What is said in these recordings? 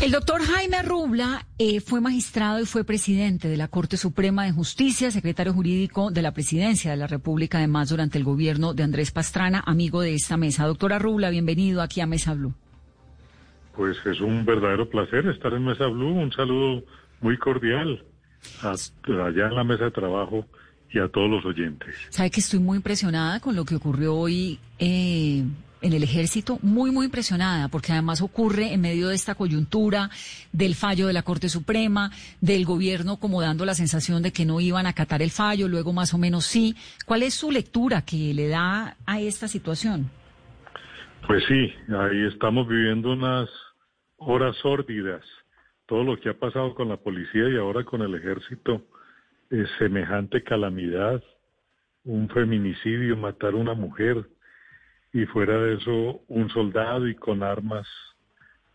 El doctor Jaime Rubla eh, fue magistrado y fue presidente de la Corte Suprema de Justicia, secretario jurídico de la Presidencia de la República, además durante el gobierno de Andrés Pastrana, amigo de esta mesa. Doctora Rubla, bienvenido aquí a Mesa Blue. Pues es un verdadero placer estar en Mesa Blue. Un saludo muy cordial a, allá en la mesa de trabajo y a todos los oyentes. Sabe que estoy muy impresionada con lo que ocurrió hoy eh, en el ejército, muy, muy impresionada, porque además ocurre en medio de esta coyuntura del fallo de la Corte Suprema, del gobierno como dando la sensación de que no iban a acatar el fallo, luego más o menos sí. ¿Cuál es su lectura que le da a esta situación? Pues sí, ahí estamos viviendo unas horas sórdidas. Todo lo que ha pasado con la policía y ahora con el ejército es semejante calamidad, un feminicidio, matar a una mujer y fuera de eso un soldado y con armas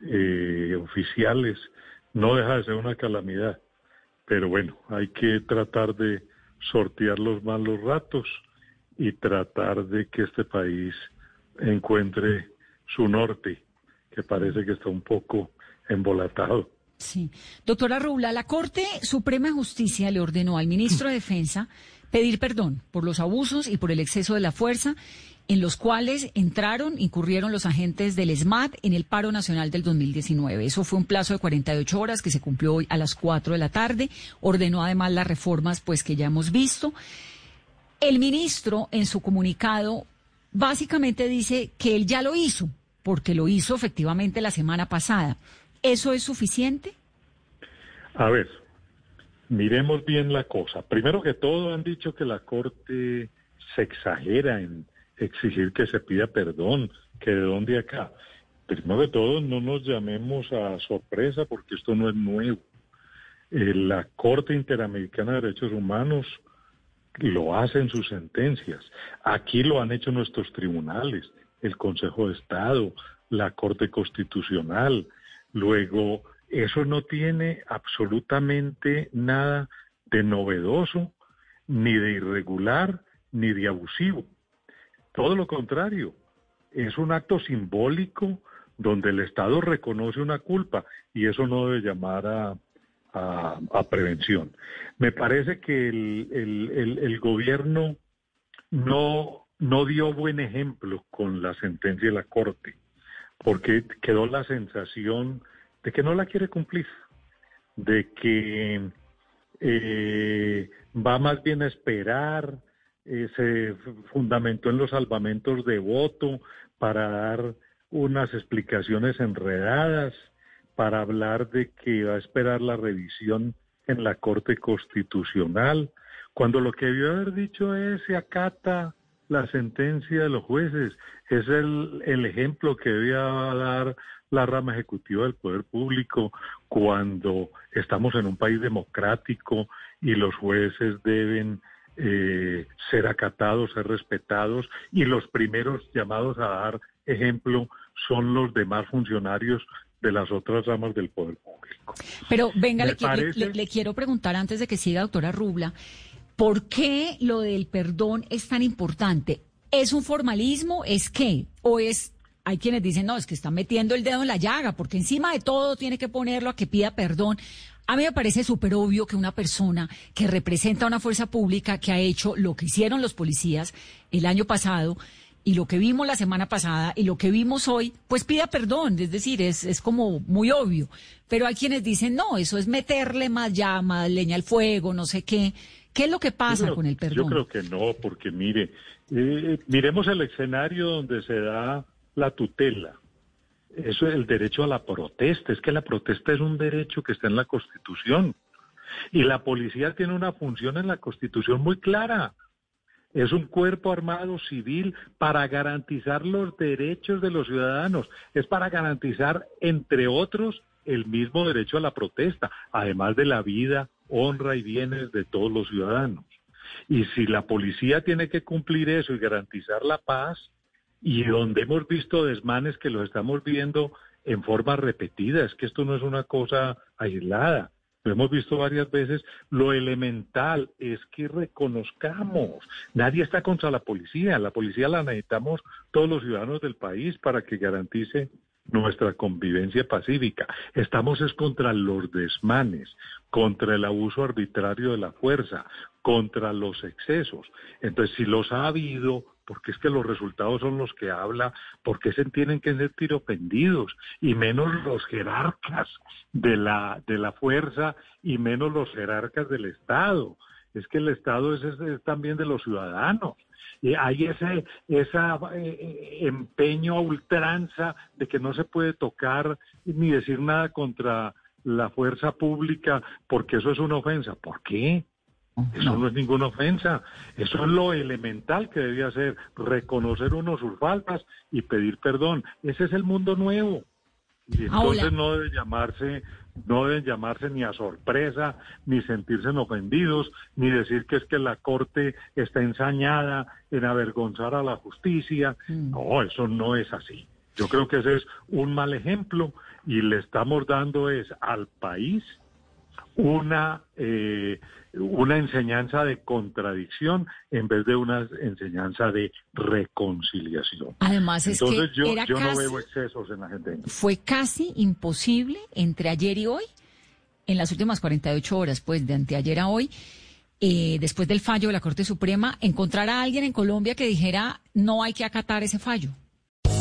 eh, oficiales. No deja de ser una calamidad, pero bueno, hay que tratar de sortear los malos ratos y tratar de que este país encuentre su norte, que parece que está un poco embolatado. Sí. Doctora Rubla, la Corte Suprema de Justicia le ordenó al ministro de Defensa pedir perdón por los abusos y por el exceso de la fuerza en los cuales entraron, incurrieron los agentes del SMAT en el paro nacional del 2019. Eso fue un plazo de 48 horas que se cumplió hoy a las 4 de la tarde. Ordenó además las reformas pues que ya hemos visto. El ministro en su comunicado básicamente dice que él ya lo hizo, porque lo hizo efectivamente la semana pasada. ¿Eso es suficiente? A ver, miremos bien la cosa. Primero que todo han dicho que la Corte se exagera en exigir que se pida perdón, que de dónde acá. Primero que todo, no nos llamemos a sorpresa porque esto no es nuevo. Eh, la Corte Interamericana de Derechos Humanos lo hace en sus sentencias. Aquí lo han hecho nuestros tribunales, el Consejo de Estado, la Corte Constitucional, Luego, eso no tiene absolutamente nada de novedoso, ni de irregular, ni de abusivo. Todo lo contrario, es un acto simbólico donde el Estado reconoce una culpa y eso no debe llamar a, prevención. Me parece que el, gobierno no, no dio buen ejemplo con la sentencia de la Corte porque quedó la sensación de que no la quiere cumplir, de que eh, va más bien a esperar, eh, se fundamentó en los salvamentos de voto para dar unas explicaciones enredadas, para hablar de que va a esperar la revisión en la Corte Constitucional, cuando lo que debió haber dicho es se acata la sentencia de los jueces, es el, el ejemplo que debía dar la rama ejecutiva del poder público cuando estamos en un país democrático y los jueces deben eh, ser acatados, ser respetados y los primeros llamados a dar ejemplo son los demás funcionarios de las otras ramas del poder público. Pero venga, le, quiero preguntar antes de que siga, doctora Rubla, ¿por qué lo del perdón es tan importante? ¿Es un formalismo? ¿Es qué? ¿O es hay quienes dicen, no, es que está metiendo el dedo en la llaga, porque encima de todo tiene que ponerlo a que pida perdón. A mí me parece súper obvio que una persona que representa a una fuerza pública que ha hecho lo que hicieron los policías el año pasado y lo que vimos la semana pasada y lo que vimos hoy, pues pida perdón. Es decir, es, es como muy obvio. Pero hay quienes dicen, no, eso es meterle más llama, leña al fuego, no sé qué. ¿Qué es lo que pasa con el perdón? Yo creo que no, porque mire, eh, miremos el escenario donde se da la tutela. Eso es el derecho a la protesta. Es que la protesta es un derecho que está en la Constitución. Y la policía tiene una función en la Constitución muy clara. es un cuerpo armado civil para garantizar los derechos de los ciudadanos, es para garantizar, entre otros, el mismo derecho a la protesta, además de la vida, honra y bienes de todos los ciudadanos. Y si la policía tiene que cumplir eso y garantizar la paz, y donde hemos visto desmanes que los estamos viendo en forma repetida, es que esto no es una cosa aislada. Lo hemos visto varias veces. Lo elemental es que reconozcamos. Nadie está contra la policía. La policía la necesitamos todos los ciudadanos del país para que garantice nuestra convivencia pacífica. Estamos es contra los desmanes, contra el abuso arbitrario de la fuerza, contra los excesos. Entonces, si los ha habido, porque es que los resultados son los que habla, porque se tienen que sentir ofendidos, y menos los jerarcas de la, de la fuerza y menos los jerarcas del Estado. Es que el Estado es, también de los ciudadanos. Y hay ese esa, eh, empeño a ultranza de que no se puede tocar ni decir nada contra la fuerza pública porque eso es una ofensa. ¿Por qué? Eso no. es ninguna ofensa. Eso es lo elemental que debía hacer, reconocer uno sus faltas y pedir perdón. Ese es el mundo nuevo. Y entonces no debe llamarse, no deben llamarse ni a sorpresa, ni sentirse ofendidos, ni decir que es que la corte está ensañada en avergonzar a la justicia. Mm. No, eso no es así. Yo creo que ese es un mal ejemplo y le estamos dando es al país una eh, una enseñanza de contradicción en vez de una enseñanza de reconciliación. Además es que yo, era yo casi, no veo excesos en la gente. Fue casi imposible entre ayer y hoy, en las últimas 48 horas, pues de anteayer a hoy, eh, después del fallo de la Corte Suprema, encontrar a alguien en Colombia que dijera no hay que acatar ese fallo.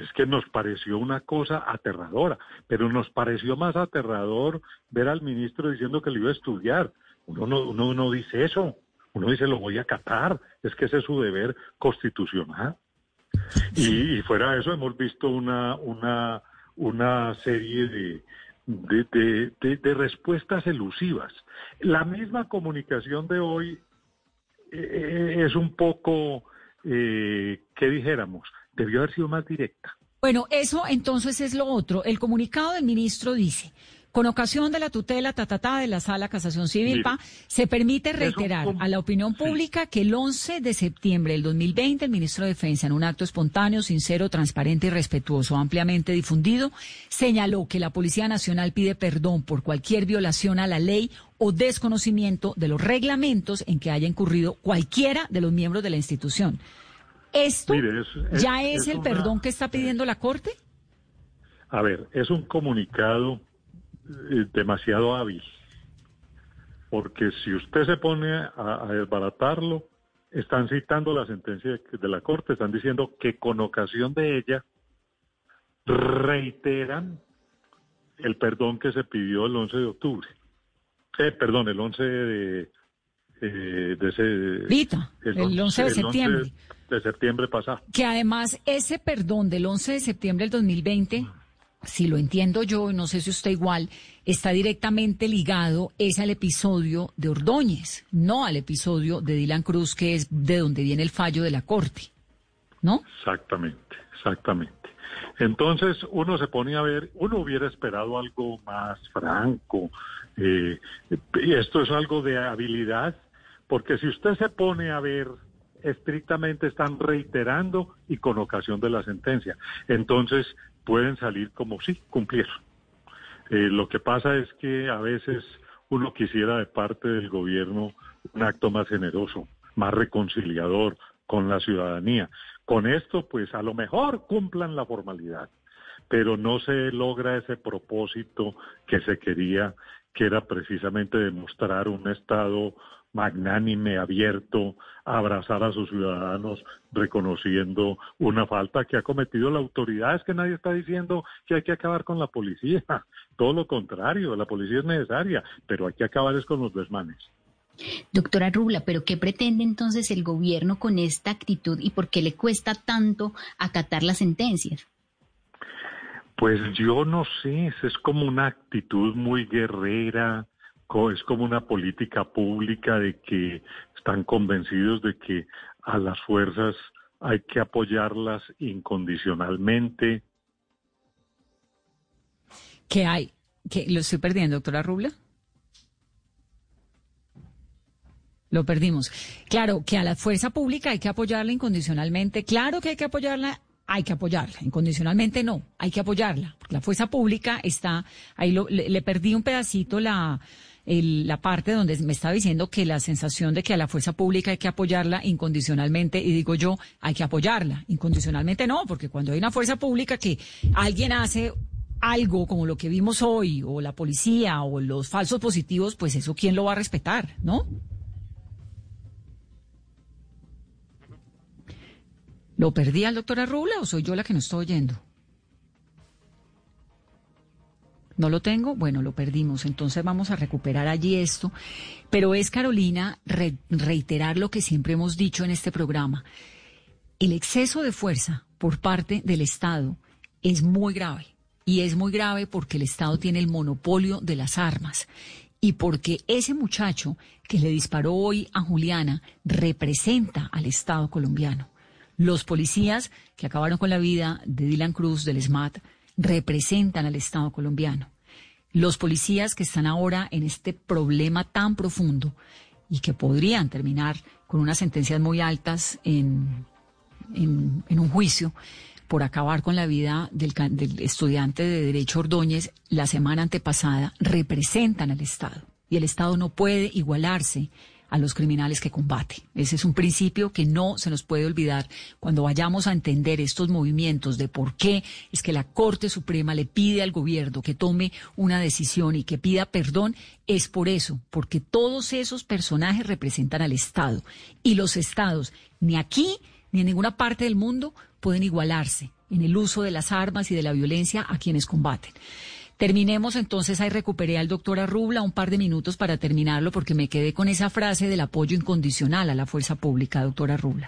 Es que nos pareció una cosa aterradora, pero nos pareció más aterrador ver al ministro diciendo que le iba a estudiar. Uno no, uno no dice eso. Uno dice lo voy a acatar. Es que ese es su deber constitucional. Y, y fuera de eso hemos visto una, una, una serie de, de, de, de, de respuestas elusivas. La misma comunicación de hoy eh, es un poco, eh, ¿qué dijéramos? Debió haber sido más directa. Bueno, eso entonces es lo otro. El comunicado del ministro dice, con ocasión de la tutela de la Sala Casación Civil, Mire, PA, se permite reiterar a la opinión Sí. pública que el 11 de septiembre del 2020 el ministro de Defensa, en un acto espontáneo, sincero, transparente y respetuoso, ampliamente difundido, señaló que la Policía Nacional pide perdón por cualquier violación a la ley o desconocimiento de los reglamentos en que haya incurrido cualquiera de los miembros de la institución. ¿Esto Mire, es- es- ya es, es el una- perdón que está pidiendo la Corte? A ver, es un comunicado eh, demasiado hábil, porque si usted se pone a, a desbaratarlo, están citando la sentencia de, de la Corte, están diciendo que con ocasión de ella reiteran el perdón que se pidió el 11 de octubre. Eh, perdón, el 11 de, eh, de ese... Vita, el 11 de el septiembre. de septiembre pasado. Que además ese perdón del 11 de septiembre del 2020, si lo entiendo yo, no sé si usted igual, está directamente ligado es al episodio de Ordóñez, no al episodio de Dylan Cruz, que es de donde viene el fallo de la Corte, ¿no? Exactamente, exactamente. Entonces uno se pone a ver, uno hubiera esperado algo más franco. eh, y esto es algo de habilidad, porque si usted se pone a ver, estrictamente están reiterando y con ocasión de la sentencia. Entonces pueden salir como sí, cumplieron. Eh, lo que pasa es que a veces uno quisiera de parte del gobierno un acto más generoso, más reconciliador con la ciudadanía. Con esto, pues a lo mejor cumplan la formalidad, pero no se logra ese propósito que se quería, que era precisamente demostrar un Estado magnánime, abierto, a abrazar a sus ciudadanos, reconociendo una falta que ha cometido la autoridad. Es que nadie está diciendo que hay que acabar con la policía. Todo lo contrario, la policía es necesaria, pero hay que acabar es con los desmanes. Doctora Rubla, ¿pero qué pretende entonces el gobierno con esta actitud y por qué le cuesta tanto acatar las sentencias? Pues yo no sé, es como una actitud muy guerrera, es como una política pública de que están convencidos de que a las fuerzas hay que apoyarlas incondicionalmente. ¿Qué hay? ¿Qué, ¿Lo estoy perdiendo, doctora Rubla? Lo perdimos. Claro, que a la fuerza pública hay que apoyarla incondicionalmente. Claro que hay que apoyarla, hay que apoyarla. Incondicionalmente no, hay que apoyarla. La fuerza pública está, ahí le, perdí un pedacito la, la parte donde me estaba diciendo que la sensación de que a la fuerza pública hay que apoyarla incondicionalmente, y digo yo, hay que apoyarla. Incondicionalmente no, porque cuando hay una fuerza pública que alguien hace algo como lo que vimos hoy, o la policía, o los falsos positivos, pues eso quién lo va a respetar, ¿no? ¿Lo perdí al doctor Arrula o soy yo la que no estoy oyendo? ¿No lo tengo? Bueno, lo perdimos. Entonces vamos a recuperar allí esto. Pero es, Carolina, reiterar lo que siempre hemos dicho en este programa. El exceso de fuerza por parte del Estado es muy grave. Y es muy grave porque el Estado tiene el monopolio de las armas. Y porque ese muchacho que le disparó hoy a Juliana representa al Estado colombiano. Los policías que acabaron con la vida de Dylan Cruz del SMAT representan al Estado colombiano. Los policías que están ahora en este problema tan profundo y que podrían terminar con unas sentencias muy altas en, en, un juicio por acabar con la vida del, del estudiante de Derecho Ordóñez la semana antepasada, representan al Estado. Y el Estado no puede igualarse a los criminales que combate. Ese es un principio que no se nos puede olvidar cuando vayamos a entender estos movimientos de por qué es que la Corte Suprema le pide al gobierno que tome una decisión y que pida perdón. Es por eso, porque todos esos personajes representan al Estado y los estados, ni aquí ni en ninguna parte del mundo, pueden igualarse en el uso de las armas y de la violencia a quienes combaten. Terminemos entonces, ahí recuperé al doctor Arrubla un par de minutos para terminarlo porque me quedé con esa frase del apoyo incondicional a la fuerza pública, doctora Arrubla.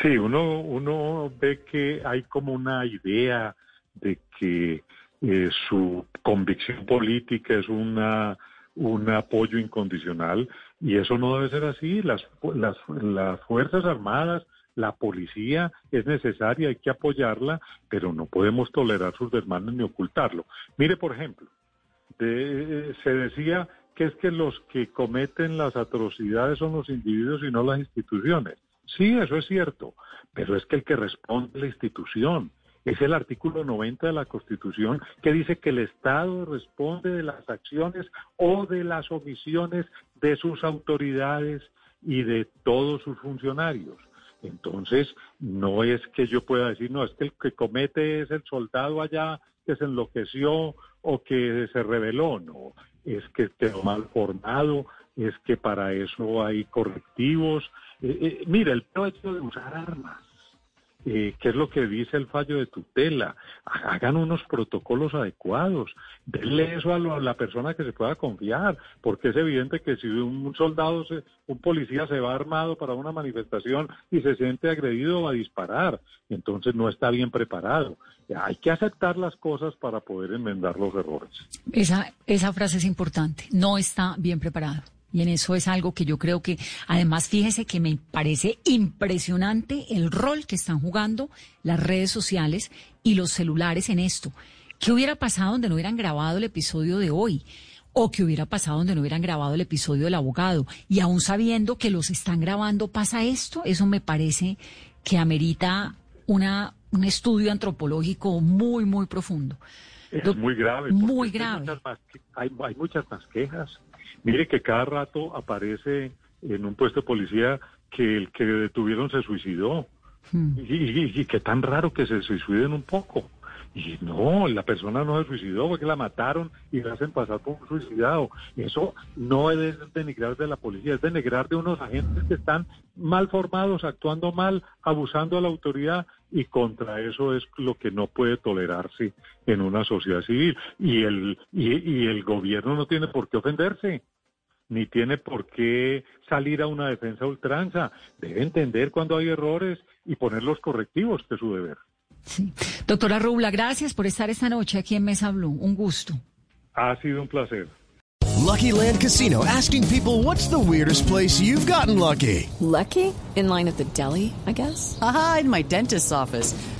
Sí, uno, uno ve que hay como una idea de que eh, su convicción política es una un apoyo incondicional y eso no debe ser así. Las, las, las Fuerzas Armadas la policía es necesaria, hay que apoyarla, pero no podemos tolerar sus desmanes ni ocultarlo. Mire, por ejemplo, se decía que es que los que cometen las atrocidades son los individuos y no las instituciones. Sí, eso es cierto, pero es que el que responde es la institución. Es el artículo 90 de la Constitución que dice que el Estado responde de las acciones o de las omisiones de sus autoridades y de todos sus funcionarios. Entonces, no es que yo pueda decir, no, es que el que comete es el soldado allá que se enloqueció o que se rebeló, no, es que quedó mal formado, es que para eso hay correctivos. Eh, eh, mira, el hecho de usar armas eh, qué es lo que dice el fallo de tutela, hagan unos protocolos adecuados, denle eso a, la persona que se pueda confiar, porque es evidente que si un soldado, un policía se va armado para una manifestación y se siente agredido, va a disparar, entonces no está bien preparado. Hay que aceptar las cosas para poder enmendar los errores. Esa, esa frase es importante, no está bien preparado. Y en eso es algo que yo creo que, además, fíjese que me parece impresionante el rol que están jugando las redes sociales y los celulares en esto. ¿Qué hubiera pasado donde no hubieran grabado el episodio de hoy? ¿O qué hubiera pasado donde no hubieran grabado el episodio del abogado? Y aún sabiendo que los están grabando, ¿pasa esto? Eso me parece que amerita una, un estudio antropológico muy, muy profundo. Es muy grave. Muy grave. hay, hay muchas más quejas Mire que cada rato aparece en un puesto de policía que el que detuvieron se suicidó. Hmm. Y, y, que tan raro que se suiciden un poco. Y no, la persona no se suicidó, fue que la mataron y la hacen pasar por un suicidado. Eso no es denigrar de la policía, es denigrar de unos agentes que están mal formados, actuando mal, abusando de la autoridad y contra eso es lo que no puede tolerarse en una sociedad civil. Y el, y, y el gobierno no tiene por qué ofenderse ni tiene por qué salir a una defensa ultranza. Debe entender cuando hay errores y poner los correctivos, que es su deber. Sí. Doctora Rubla, gracias por estar esta noche aquí en Mesa Blue. Un gusto. Ha sido un placer. Lucky Land Casino asking people what's the weirdest place you've gotten lucky. Lucky? In line at the deli, I guess. Aha, in my dentist's office.